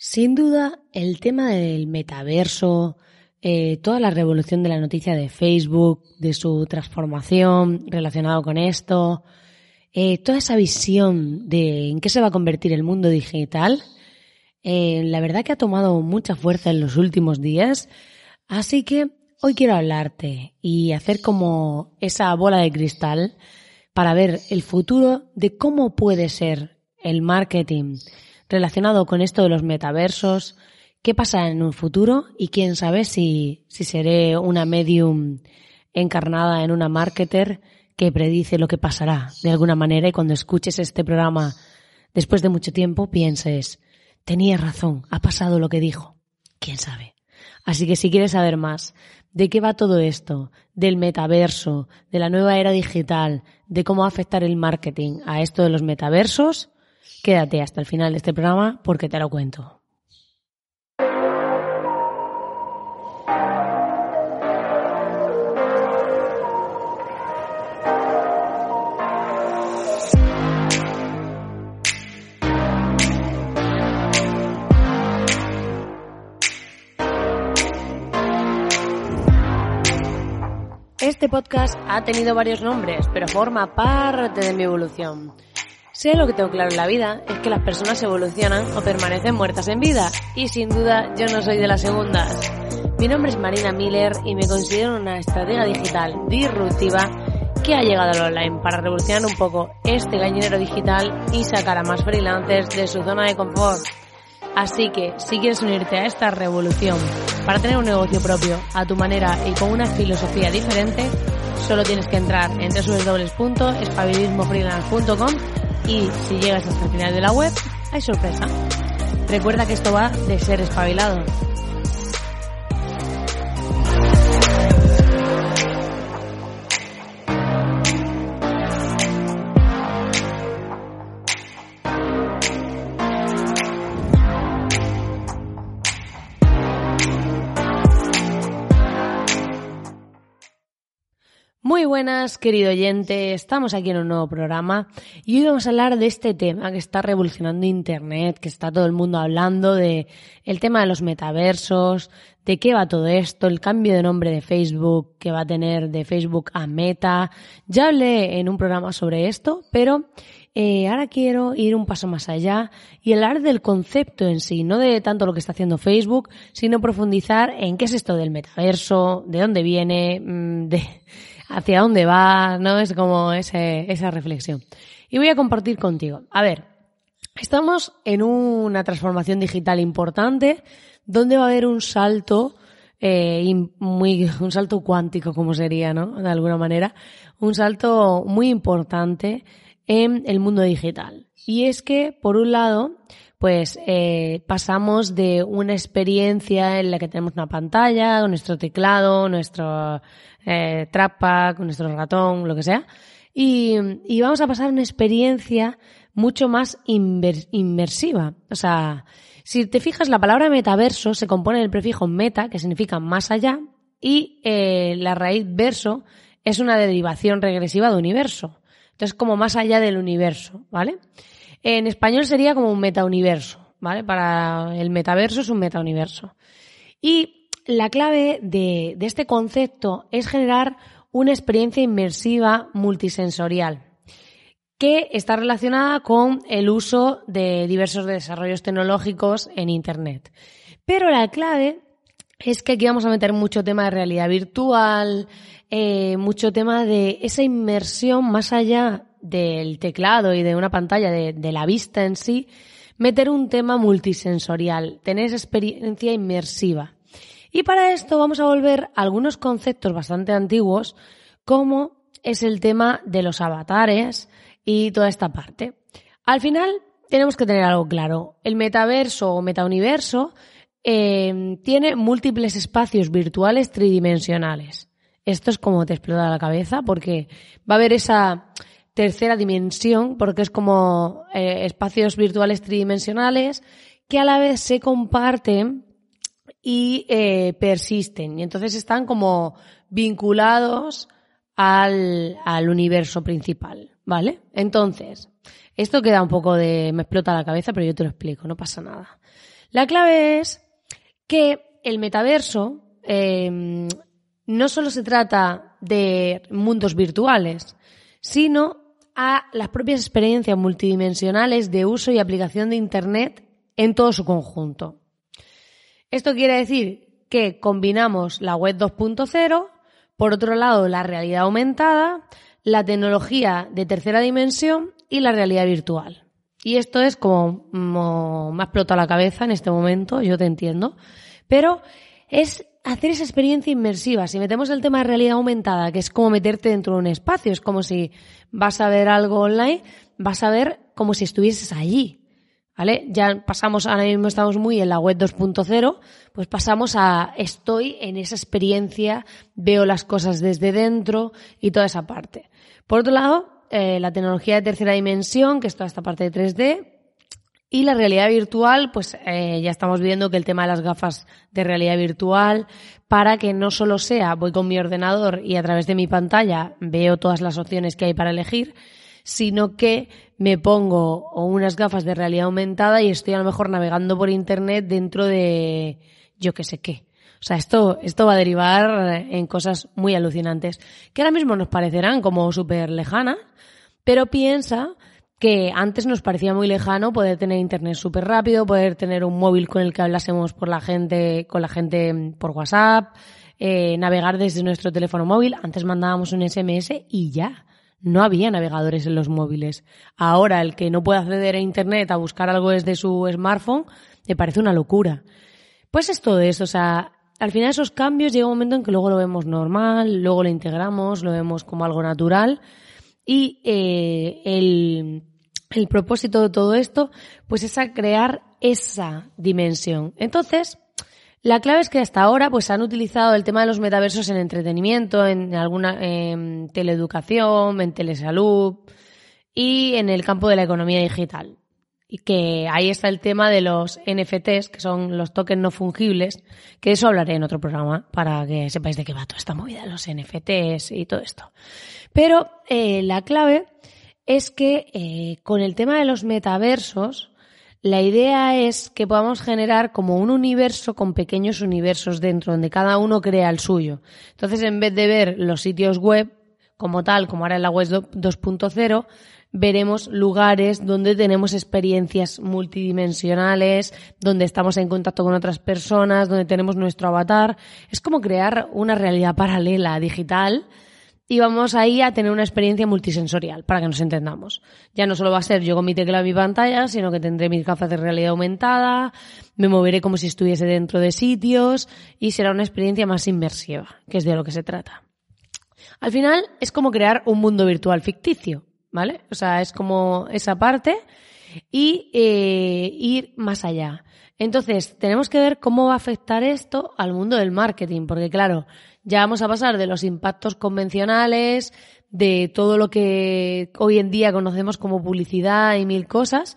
Sin duda, el tema del metaverso, eh, toda la revolución de la noticia de Facebook, de su transformación relacionado con esto, eh, toda esa visión de en qué se va a convertir el mundo digital, eh, la verdad que ha tomado mucha fuerza en los últimos días. Así que hoy quiero hablarte y hacer como esa bola de cristal para ver el futuro de cómo puede ser el marketing relacionado con esto de los metaversos, qué pasa en un futuro y quién sabe si, si seré una medium encarnada en una marketer que predice lo que pasará de alguna manera y cuando escuches este programa después de mucho tiempo pienses, tenía razón, ha pasado lo que dijo. ¿Quién sabe? Así que si quieres saber más de qué va todo esto, del metaverso, de la nueva era digital, de cómo afectar el marketing a esto de los metaversos, quédate hasta el final de este programa porque te lo cuento. Este podcast ha tenido varios nombres, pero forma parte de mi evolución. Sé lo que tengo claro en la vida, es que las personas evolucionan o permanecen muertas en vida, y sin duda yo no soy de las segundas. Mi nombre es Marina Miller y me considero una estratega digital disruptiva que ha llegado al online para revolucionar un poco este gallinero digital y sacar a más freelancers de su zona de confort. Así que, si quieres unirte a esta revolución para tener un negocio propio a tu manera y con una filosofía diferente, solo tienes que entrar en www.espabilismofreelance.com y si llegas hasta el final de la web, hay sorpresa. Recuerda que esto va de ser espabilado. Buenas, querido oyente. Estamos aquí en un nuevo programa y hoy vamos a hablar de este tema que está revolucionando Internet, que está todo el mundo hablando de el tema de los metaversos, de qué va todo esto, el cambio de nombre de Facebook que va a tener de Facebook a Meta. Ya hablé en un programa sobre esto, pero eh, ahora quiero ir un paso más allá y hablar del concepto en sí, no de tanto lo que está haciendo Facebook, sino profundizar en qué es esto del metaverso, de dónde viene, mm, de hacia dónde va, ¿no? Es como ese, esa reflexión. Y voy a compartir contigo. A ver, estamos en una transformación digital importante donde va a haber un salto eh, muy, un salto cuántico, como sería, ¿no? De alguna manera, un salto muy importante en el mundo digital. Y es que, por un lado, pues eh, pasamos de una experiencia en la que tenemos una pantalla, nuestro teclado, nuestro eh, con nuestro ratón, lo que sea. Y, y, vamos a pasar una experiencia mucho más inmersiva. O sea, si te fijas, la palabra metaverso se compone del prefijo meta, que significa más allá, y eh, la raíz verso es una derivación regresiva de universo. Entonces, como más allá del universo, ¿vale? En español sería como un metauniverso, ¿vale? Para el metaverso es un metauniverso. Y la clave de, este concepto es generar una experiencia inmersiva multisensorial que está relacionada con el uso de diversos desarrollos tecnológicos en Internet. Pero la clave es que aquí vamos a meter mucho tema de realidad virtual, eh, mucho tema de esa inmersión más allá del teclado y de una pantalla, de, la vista en sí, meter un tema multisensorial, tener esa experiencia inmersiva. Y para esto vamos a volver a algunos conceptos bastante antiguos, como es el tema de los avatares y toda esta parte. Al final tenemos que tener algo claro. El metaverso o metauniverso eh, tiene múltiples espacios virtuales tridimensionales. Esto es como te explota la cabeza porque va a haber esa tercera dimensión porque es como eh, espacios virtuales tridimensionales que a la vez se comparten y eh, persisten. Y entonces están como vinculados al, al universo principal, ¿vale? Entonces, esto queda un poco de... me explota la cabeza, pero yo te lo explico, no pasa nada. La clave es que el metaverso eh, no solo se trata de mundos virtuales, sino a las propias experiencias multidimensionales de uso y aplicación de Internet en todo su conjunto. Esto quiere decir que combinamos la web 2.0, por otro lado la realidad aumentada, la tecnología de tercera dimensión y la realidad virtual. Y esto es como, me ha explotado la cabeza en este momento, yo te entiendo, pero es hacer esa experiencia inmersiva. Si metemos el tema de realidad aumentada, que es como meterte dentro de un espacio, es como si vas a ver algo online, vas a ver como si estuvieses allí. ¿Vale? Ya pasamos, ahora mismo estamos muy en la web 2.0, pues pasamos a estoy en esa experiencia, veo las cosas desde dentro y toda esa parte. Por otro lado, eh, la tecnología de tercera dimensión, que es toda esta parte de 3D, y la realidad virtual, pues eh, ya estamos viendo que el tema de las gafas de realidad virtual, para que no solo sea voy con mi ordenador y a través de mi pantalla veo todas las opciones que hay para elegir, sino que me pongo unas gafas de realidad aumentada y estoy a lo mejor navegando por internet dentro de yo que sé qué. O sea, esto, esto va a derivar en cosas muy alucinantes, que ahora mismo nos parecerán como súper lejanas, pero piensa que antes nos parecía muy lejano poder tener internet súper rápido, poder tener un móvil con el que hablásemos por la gente, con la gente por WhatsApp, eh, navegar desde nuestro teléfono móvil. Antes mandábamos un SMS y ya. No había navegadores en los móviles. Ahora el que no puede acceder a internet a buscar algo desde su smartphone, me parece una locura. Pues es todo o sea, al final esos cambios llega un momento en que luego lo vemos normal, luego lo integramos, lo vemos como algo natural y eh, el, el propósito de todo esto, pues es a crear esa dimensión. Entonces, la clave es que hasta ahora pues han utilizado el tema de los metaversos en entretenimiento, en alguna en teleeducación, en telesalud y en el campo de la economía digital. Y que ahí está el tema de los NFTs, que son los tokens no fungibles, que de eso hablaré en otro programa para que sepáis de qué va toda esta movida, los NFTs y todo esto. Pero eh, la clave es que eh, con el tema de los metaversos, la idea es que podamos generar como un universo con pequeños universos dentro, donde cada uno crea el suyo. Entonces, en vez de ver los sitios web como tal, como ahora en la web 2.0, veremos lugares donde tenemos experiencias multidimensionales, donde estamos en contacto con otras personas, donde tenemos nuestro avatar. Es como crear una realidad paralela digital y vamos ahí a tener una experiencia multisensorial, para que nos entendamos. Ya no solo va a ser yo con mi tecla en mi pantalla, sino que tendré mis gafas de realidad aumentada, me moveré como si estuviese dentro de sitios y será una experiencia más inmersiva, que es de lo que se trata. Al final es como crear un mundo virtual ficticio, ¿vale? O sea, es como esa parte y eh, ir más allá. Entonces, tenemos que ver cómo va a afectar esto al mundo del marketing, porque claro, ya vamos a pasar de los impactos convencionales, de todo lo que hoy en día conocemos como publicidad y mil cosas.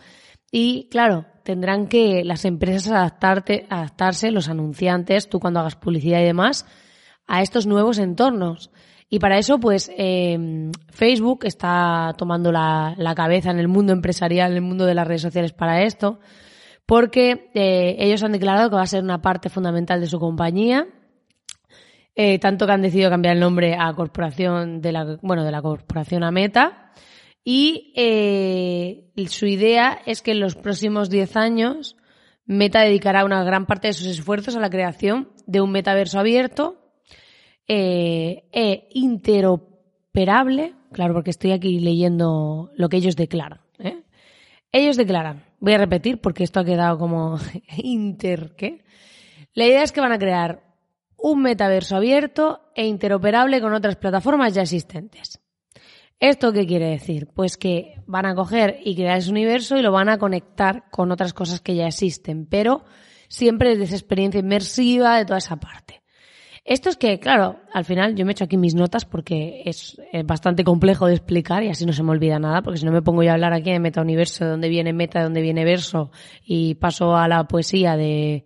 Y claro, tendrán que las empresas adaptarte, adaptarse, los anunciantes, tú cuando hagas publicidad y demás, a estos nuevos entornos. Y para eso, pues, eh, Facebook está tomando la, cabeza en el mundo empresarial, en el mundo de las redes sociales para esto, porque eh, ellos han declarado que va a ser una parte fundamental de su compañía eh, tanto que han decidido cambiar el nombre a corporación de la, bueno, de la corporación a Meta. Y eh, su idea es que en los próximos 10 años Meta dedicará una gran parte de sus esfuerzos a la creación de un metaverso abierto eh, e interoperable, claro, porque estoy aquí leyendo lo que ellos declaran. ¿eh? Ellos declaran, voy a repetir porque esto ha quedado como inter, ¿qué? La idea es que van a crear un metaverso abierto e interoperable con otras plataformas ya existentes. ¿Esto qué quiere decir? Pues que van a coger y crear ese universo y lo van a conectar con otras cosas que ya existen, pero siempre desde esa experiencia inmersiva de toda esa parte. Esto es que, claro, al final yo me he hecho aquí mis notas porque es, bastante complejo de explicar y así no se me olvida nada, porque si no me pongo yo a hablar aquí de meta-universo, de dónde viene meta, de dónde viene verso, y paso a la poesía de,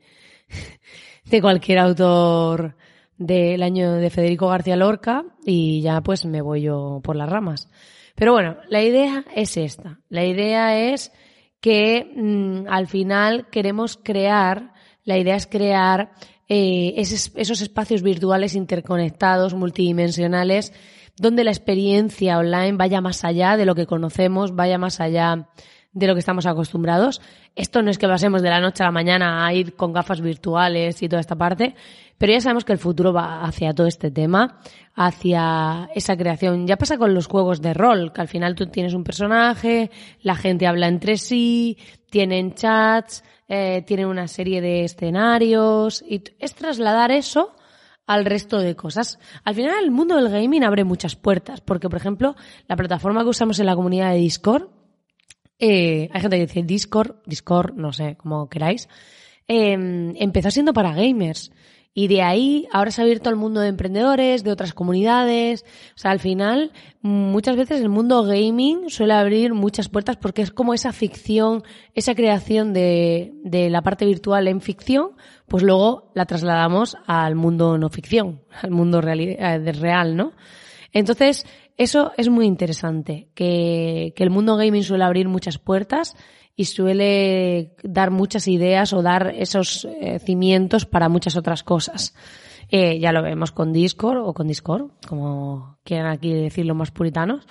de cualquier autor del año de Federico García Lorca y ya pues me voy yo por las ramas. Pero bueno, la idea es esta. La idea es que mm, al final queremos crear, la idea es crear eh, esos espacios virtuales interconectados, multidimensionales, donde la experiencia online vaya más allá de lo que conocemos, vaya más allá de lo que estamos acostumbrados. Esto no es que pasemos de la noche a la mañana a ir con gafas virtuales y toda esta parte, pero ya sabemos que el futuro va hacia todo este tema, hacia esa creación. Ya pasa con los juegos de rol, que al final tú tienes un personaje, la gente habla entre sí, tienen chats, eh, tienen una serie de escenarios, y es trasladar eso al resto de cosas. Al final el mundo del gaming abre muchas puertas, porque por ejemplo, la plataforma que usamos en la comunidad de Discord, eh, hay gente que dice Discord, Discord, no sé, como queráis, em, empezó siendo para gamers. Y de ahí ahora se ha abierto al mundo de emprendedores, de otras comunidades. O sea, al final, muchas veces el mundo gaming suele abrir muchas puertas porque es como esa ficción, esa creación de, la parte virtual en ficción, pues luego la trasladamos al mundo no ficción, al mundo eh, real ¿no? Entonces, eso es muy interesante, que, que el mundo gaming suele abrir muchas puertas y suele dar muchas ideas o dar esos eh, cimientos para muchas otras cosas. Eh, ya lo vemos con Discord o con Discord, como quieran aquí decirlo más puritanos,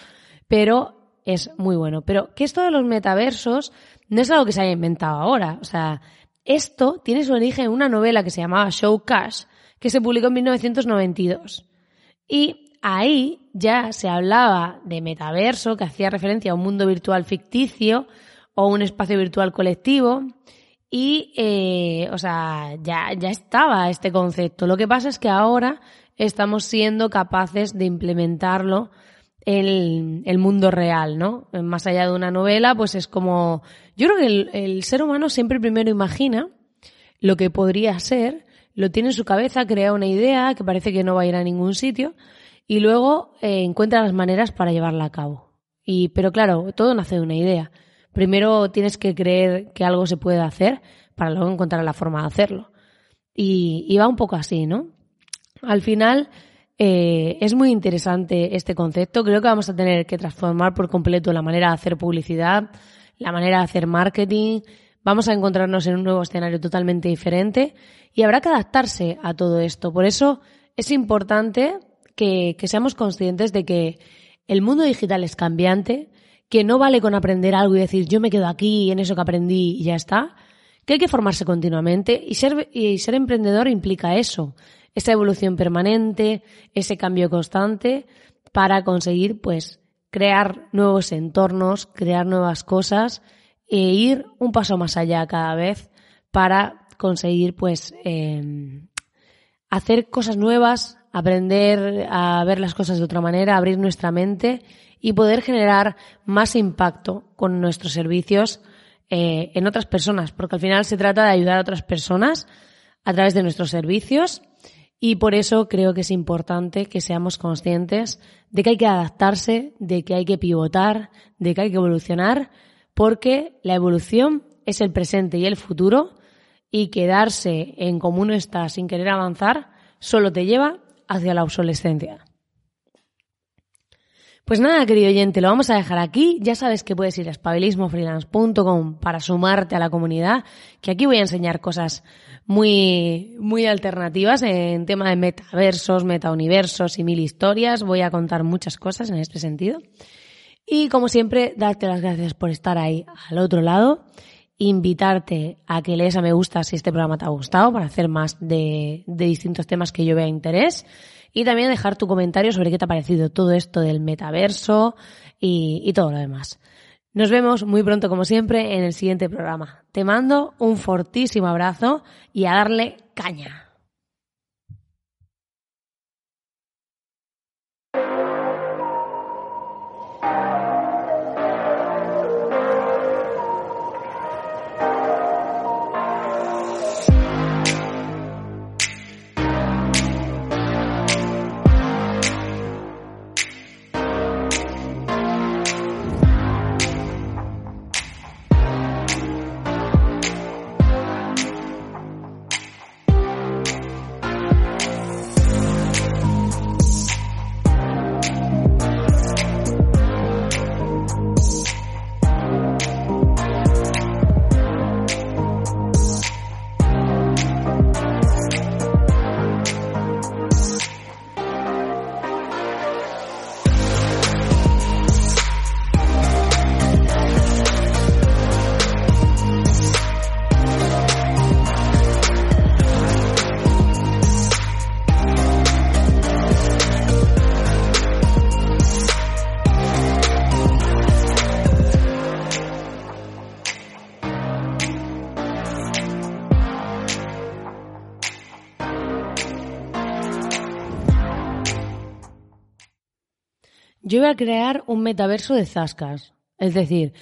pero es muy bueno. Pero que esto de los metaversos no es algo que se haya inventado ahora. O sea, esto tiene su origen en una novela que se llamaba Show Cash, que se publicó en 1992. Y ahí ya se hablaba de metaverso, que hacía referencia a un mundo virtual ficticio o un espacio virtual colectivo. Y, eh, o sea, ya, ya estaba este concepto. Lo que pasa es que ahora estamos siendo capaces de implementarlo en el mundo real, ¿no? Más allá de una novela, pues es como... Yo creo que el, el ser humano siempre primero imagina lo que podría ser, lo tiene en su cabeza, crea una idea que parece que no va a ir a ningún sitio, y luego eh, encuentra las maneras para llevarla a cabo. Y, pero claro, todo nace de una idea. Primero tienes que creer que algo se puede hacer para luego encontrar la forma de hacerlo. Y, va un poco así, ¿no? Al final eh, es muy interesante este concepto. Creo que vamos a tener que transformar por completo la manera de hacer publicidad, la manera de hacer marketing. Vamos a encontrarnos en un nuevo escenario totalmente diferente y habrá que adaptarse a todo esto. Por eso es importante que, seamos conscientes de que el mundo digital es cambiante, que no vale con aprender algo y decir yo me quedo aquí en eso que aprendí y ya está, que hay que formarse continuamente y ser, y ser emprendedor implica eso, esa evolución permanente, ese cambio constante para conseguir pues crear nuevos entornos, crear nuevas cosas e ir un paso más allá cada vez para conseguir pues eh, hacer cosas nuevas, aprender a ver las cosas de otra manera, abrir nuestra mente y poder generar más impacto con nuestros servicios eh, en otras personas, porque al final se trata de ayudar a otras personas a través de nuestros servicios y por eso creo que es importante que seamos conscientes de que hay que adaptarse, de que hay que pivotar, de que hay que evolucionar, porque la evolución es el presente y el futuro y quedarse en común está sin querer avanzar solo te lleva hacia la obsolescencia. Pues nada, querido oyente, lo vamos a dejar aquí. Ya sabes que puedes ir a espabilismofreelance.com para sumarte a la comunidad, que aquí voy a enseñar cosas muy, muy alternativas en tema de metaversos, metauniversos y mil historias. Voy a contar muchas cosas en este sentido. Y como siempre, darte las gracias por estar ahí al otro lado invitarte a que lees a me gusta si este programa te ha gustado para hacer más de, distintos temas que yo vea interés y también dejar tu comentario sobre qué te ha parecido todo esto del metaverso y, y todo lo demás. Nos vemos muy pronto como siempre en el siguiente programa. Te mando un fortísimo abrazo y a darle caña. Yo voy a crear un metaverso de zascas. Es decir,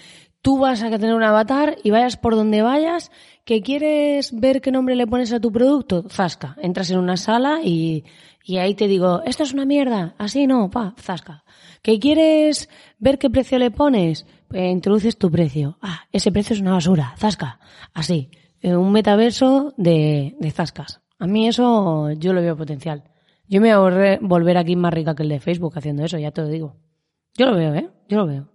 tú vas a tener un avatar y vayas por donde vayas, que quieres ver qué nombre le pones a tu producto, zasca. Entras en una sala y, y ahí te digo, esto es una mierda, así no, pa, zasca. ¿Que quieres ver qué precio le pones? Pues introduces tu precio. Ah, ese precio es una basura, zasca. Así, eh, un metaverso de, de zascas. A mí eso yo lo veo potencial. Yo me voy a volver aquí más rica que el de Facebook haciendo eso, ya te lo digo. Yo lo veo, ¿eh? Yo lo veo.